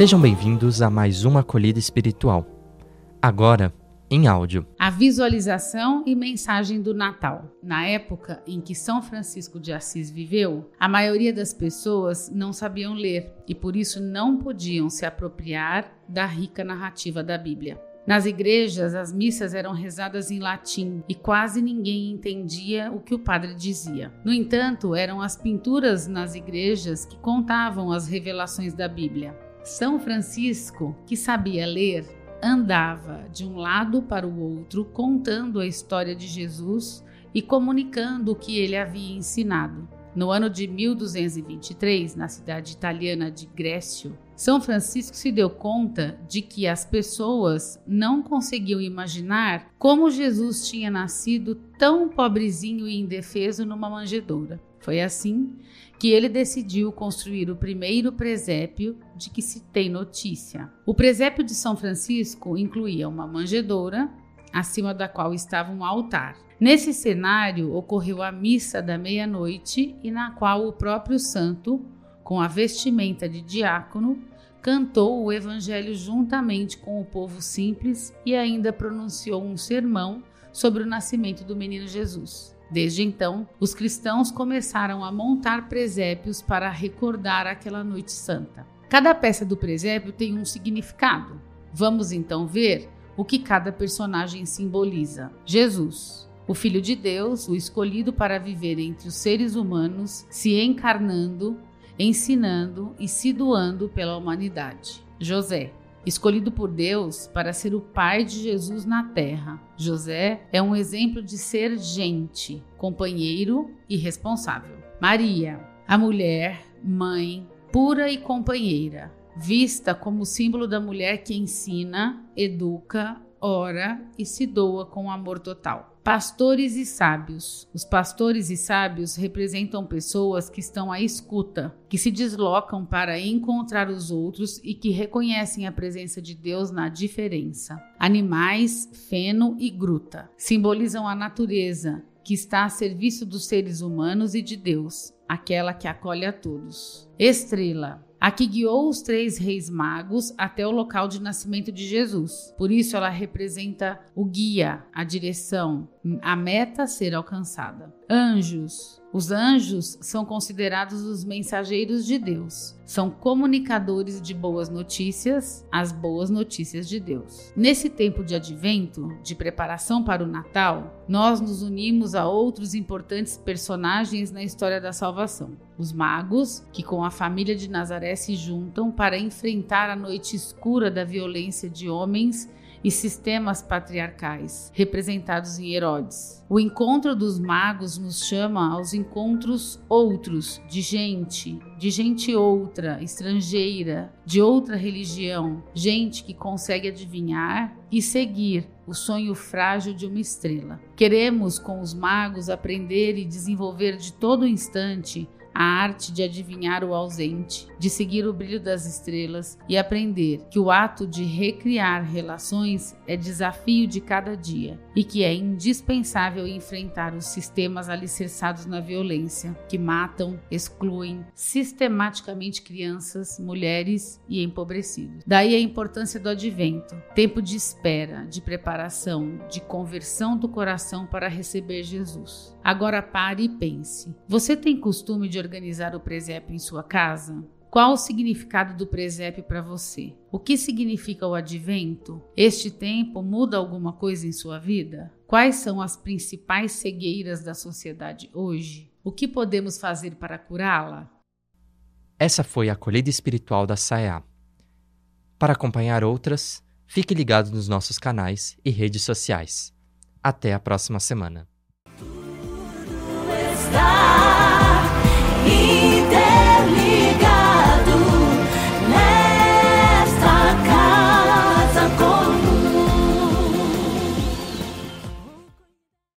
Sejam bem-vindos a mais uma acolhida espiritual. Agora, em áudio. A visualização e mensagem do Natal. Na época em que São Francisco de Assis viveu, a maioria das pessoas não sabiam ler e por isso não podiam se apropriar da rica narrativa da Bíblia. Nas igrejas, as missas eram rezadas em latim e quase ninguém entendia o que o padre dizia. No entanto, eram as pinturas nas igrejas que contavam as revelações da Bíblia. São Francisco, que sabia ler, andava de um lado para o outro contando a história de Jesus e comunicando o que ele havia ensinado. No ano de 1223, na cidade italiana de Grécio, São Francisco se deu conta de que as pessoas não conseguiam imaginar como Jesus tinha nascido tão pobrezinho e indefeso numa manjedoura. Foi assim que ele decidiu construir o primeiro presépio de que se tem notícia. O presépio de São Francisco incluía uma manjedoura, acima da qual estava um altar. Nesse cenário ocorreu a missa da meia-noite e na qual o próprio santo, com a vestimenta de diácono, cantou o evangelho juntamente com o povo simples e ainda pronunciou um sermão sobre o nascimento do menino Jesus. Desde então, os cristãos começaram a montar presépios para recordar aquela noite santa. Cada peça do presépio tem um significado. Vamos então ver o que cada personagem simboliza. Jesus, o Filho de Deus, o escolhido para viver entre os seres humanos, se encarnando, ensinando e se doando pela humanidade. José, escolhido por Deus para ser o pai de Jesus na terra. José é um exemplo de ser gente, companheiro e responsável. Maria, a mulher, mãe, pura e companheira, vista como símbolo da mulher que ensina, educa, ora e se doa com amor total. Pastores e sábios. Os pastores e sábios representam pessoas que estão à escuta, que se deslocam para encontrar os outros e que reconhecem a presença de Deus na diferença. Animais, feno e gruta simbolizam a natureza, que está a serviço dos seres humanos e de Deus, aquela que acolhe a todos. Estrela a que guiou os três reis magos até o local de nascimento de Jesus. Por isso, ela representa o guia, a direção, a meta a ser alcançada. Anjos. Os anjos são considerados os mensageiros de Deus. São comunicadores de boas notícias, as boas notícias de Deus. Nesse tempo de advento, de preparação para o Natal, nós nos unimos a outros importantes personagens na história da salvação. Os magos, que com a família de Nazaré se juntam para enfrentar a noite escura da violência de homens e sistemas patriarcais, representados em Herodes. O encontro dos magos nos chama aos encontros outros, de gente, de gente outra, estrangeira, de outra religião, gente que consegue adivinhar e seguir o sonho frágil de uma estrela. Queremos, com os magos, aprender e desenvolver de todo instante a arte de adivinhar o ausente, de seguir o brilho das estrelas e aprender que o ato de recriar relações é desafio de cada dia e que é indispensável enfrentar os sistemas alicerçados na violência, que matam, excluem sistematicamente crianças, mulheres e empobrecidos. Daí a importância do advento, tempo de espera, de preparação, de conversão do coração para receber Jesus. Agora pare e pense: você tem costume de organizar o presépio em sua casa? Qual o significado do presépio para você? O que significa o advento? Este tempo muda alguma coisa em sua vida? Quais são as principais cegueiras da sociedade hoje? O que podemos fazer para curá-la? Essa foi a acolhida espiritual da SAEA. Para acompanhar outras, fique ligado nos nossos canais e redes sociais. Até a próxima semana. side.